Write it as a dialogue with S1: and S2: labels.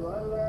S1: Well. Uh,